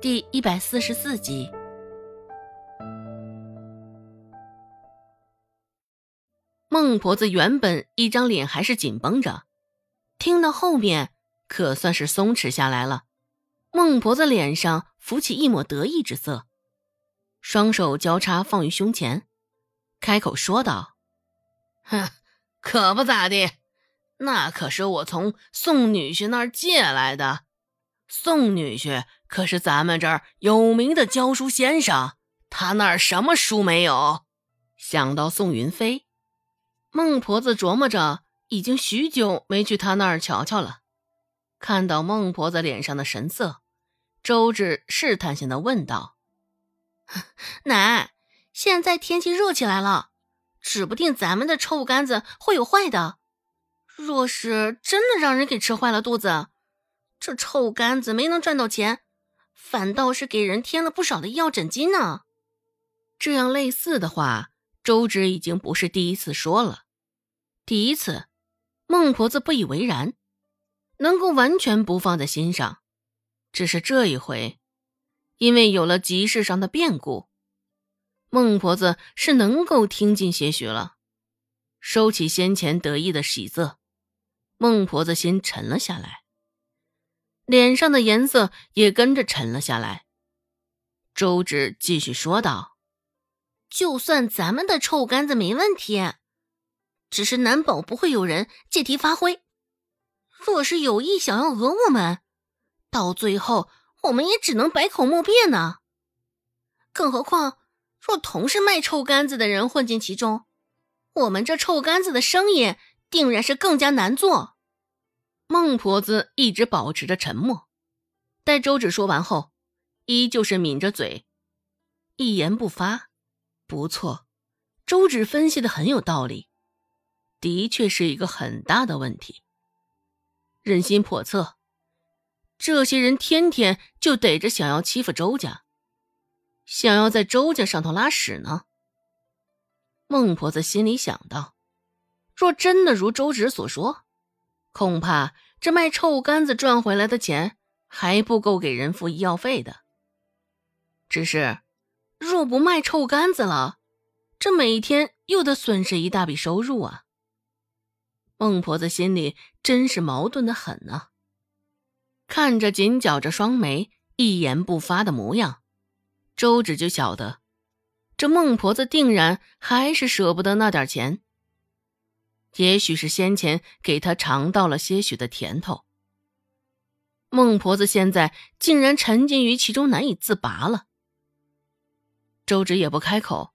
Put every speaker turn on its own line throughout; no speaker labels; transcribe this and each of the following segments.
第一百四十四集，孟婆子原本一张脸还是紧绷着，听到后面可算是松弛下来了。孟婆子脸上浮起一抹得意之色，双手交叉放于胸前，开口说道：“
哼，可不咋地，那可是我从宋女婿那儿借来的。宋女婿。”可是咱们这儿有名的教书先生，他那儿什么书没有？
想到宋云飞，孟婆子琢磨着，已经许久没去他那儿瞧瞧了。看到孟婆子脸上的神色，周芷试探性的问道：“
奶，现在天气热起来了，指不定咱们的臭干子会有坏的。若是真的让人给吃坏了肚子，这臭干子没能赚到钱。”反倒是给人添了不少的医药诊金呢。
这样类似的话，周芷已经不是第一次说了。第一次，孟婆子不以为然，能够完全不放在心上。只是这一回，因为有了集市上的变故，孟婆子是能够听进些许了。收起先前得意的喜色，孟婆子心沉了下来。脸上的颜色也跟着沉了下来。周芷继续说道：“
就算咱们的臭干子没问题，只是难保不会有人借题发挥。若是有意想要讹我们，到最后我们也只能百口莫辩呢。更何况，若同是卖臭干子的人混进其中，我们这臭干子的生意定然是更加难做。”
孟婆子一直保持着沉默，待周芷说完后，依旧是抿着嘴，一言不发。不错，周芷分析的很有道理，的确是一个很大的问题。人心叵测，这些人天天就逮着想要欺负周家，想要在周家上头拉屎呢。孟婆子心里想到，若真的如周芷所说。恐怕这卖臭干子赚回来的钱还不够给人付医药费的。只是，若不卖臭干子了，这每天又得损失一大笔收入啊！孟婆子心里真是矛盾的很呢。看着紧绞着双眉、一言不发的模样，周芷就晓得，这孟婆子定然还是舍不得那点钱。也许是先前给他尝到了些许的甜头，孟婆子现在竟然沉浸于其中难以自拔了。周芷也不开口，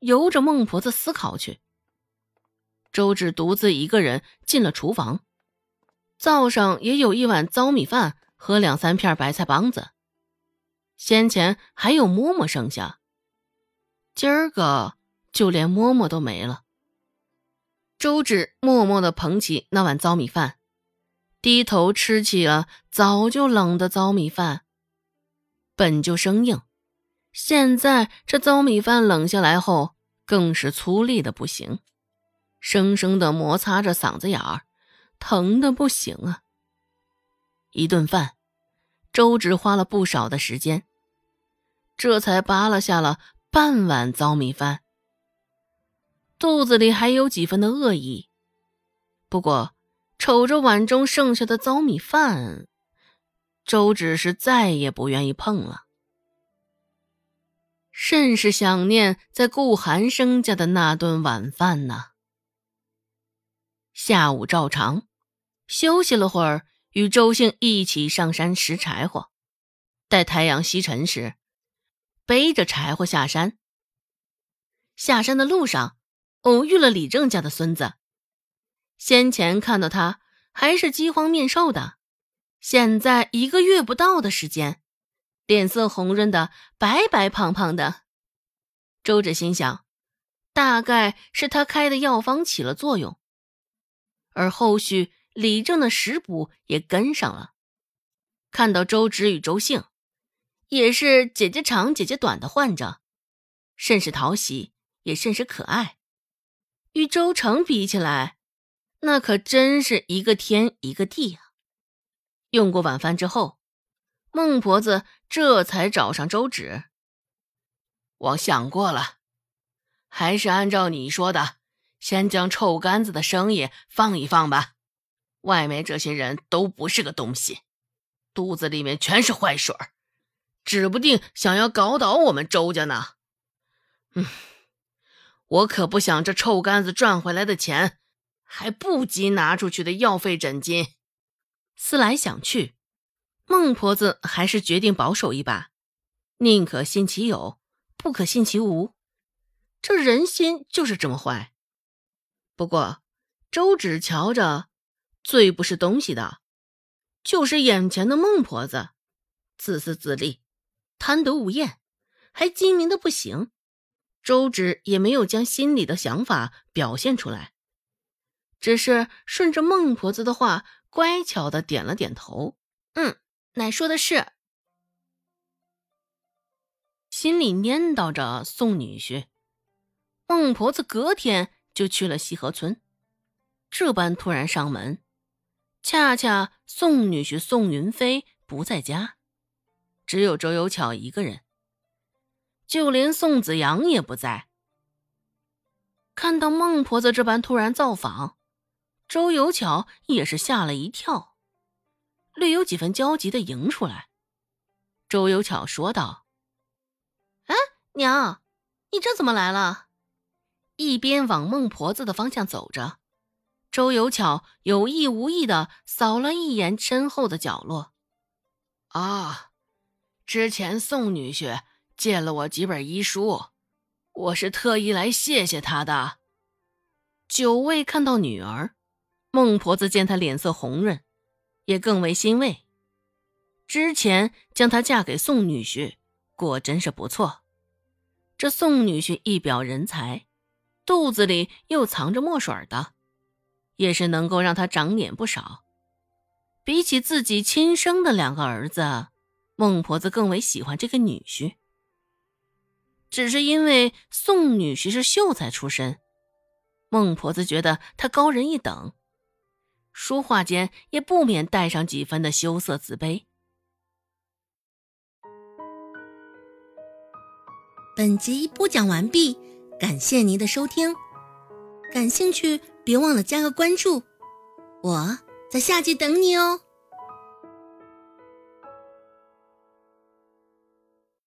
由着孟婆子思考去。周芷独自一个人进了厨房，灶上也有一碗糟米饭和两三片白菜帮子，先前还有馍馍剩下，今儿个就连馍馍都没了。周芷默默地捧起那碗糟米饭，低头吃起了早就冷的糟米饭。本就生硬，现在这糟米饭冷下来后，更是粗粝的不行，生生的摩擦着嗓子眼儿，疼的不行啊！一顿饭，周芷花了不少的时间，这才扒拉下了半碗糟米饭。肚子里还有几分的恶意，不过瞅着碗中剩下的糟米饭，周芷是再也不愿意碰了。甚是想念在顾寒生家的那顿晚饭呢。下午照常休息了会儿，与周兴一起上山拾柴火。待太阳西沉时，背着柴火下山。下山的路上。偶遇了李正家的孙子，先前看到他还是饥荒面瘦的，现在一个月不到的时间，脸色红润的白白胖胖的。周芷心想，大概是他开的药方起了作用，而后续李正的食补也跟上了。看到周芷与周兴，也是姐姐长姐姐短的患者，甚是讨喜，也甚是可爱。与周成比起来，那可真是一个天一个地啊！用过晚饭之后，孟婆子这才找上周芷。
我想过了，还是按照你说的，先将臭干子的生意放一放吧。外面这些人都不是个东西，肚子里面全是坏水儿，指不定想要搞倒我们周家呢。嗯，我可不想这臭干子赚回来的钱，还不及拿出去的药费诊金。
思来想去，孟婆子还是决定保守一把，宁可信其有。不可信其无，这人心就是这么坏。不过周芷瞧着最不是东西的，就是眼前的孟婆子，自私自利，贪得无厌，还精明的不行。周芷也没有将心里的想法表现出来，只是顺着孟婆子的话，乖巧的点了点头：“
嗯，奶说的是。”
心里念叨着宋女婿，孟婆子隔天就去了西河村。这般突然上门，恰恰宋女婿宋云飞不在家，只有周有巧一个人，就连宋子阳也不在。看到孟婆子这般突然造访，周有巧也是吓了一跳，略有几分焦急的迎出来。周有巧说道。
哎娘，你这怎么来了？
一边往孟婆子的方向走着，周有巧有意无意的扫了一眼身后的角落。
啊，之前宋女婿借了我几本医书，我是特意来谢谢他的。
久未看到女儿，孟婆子见她脸色红润，也更为欣慰。之前将她嫁给宋女婿，果真是不错。这宋女婿一表人才，肚子里又藏着墨水的，也是能够让他长脸不少。比起自己亲生的两个儿子，孟婆子更为喜欢这个女婿。只是因为宋女婿是秀才出身，孟婆子觉得他高人一等，说话间也不免带上几分的羞涩自卑。
本集播讲完毕，感谢您的收听。感兴趣别忘了加个关注，我在下集等你哦。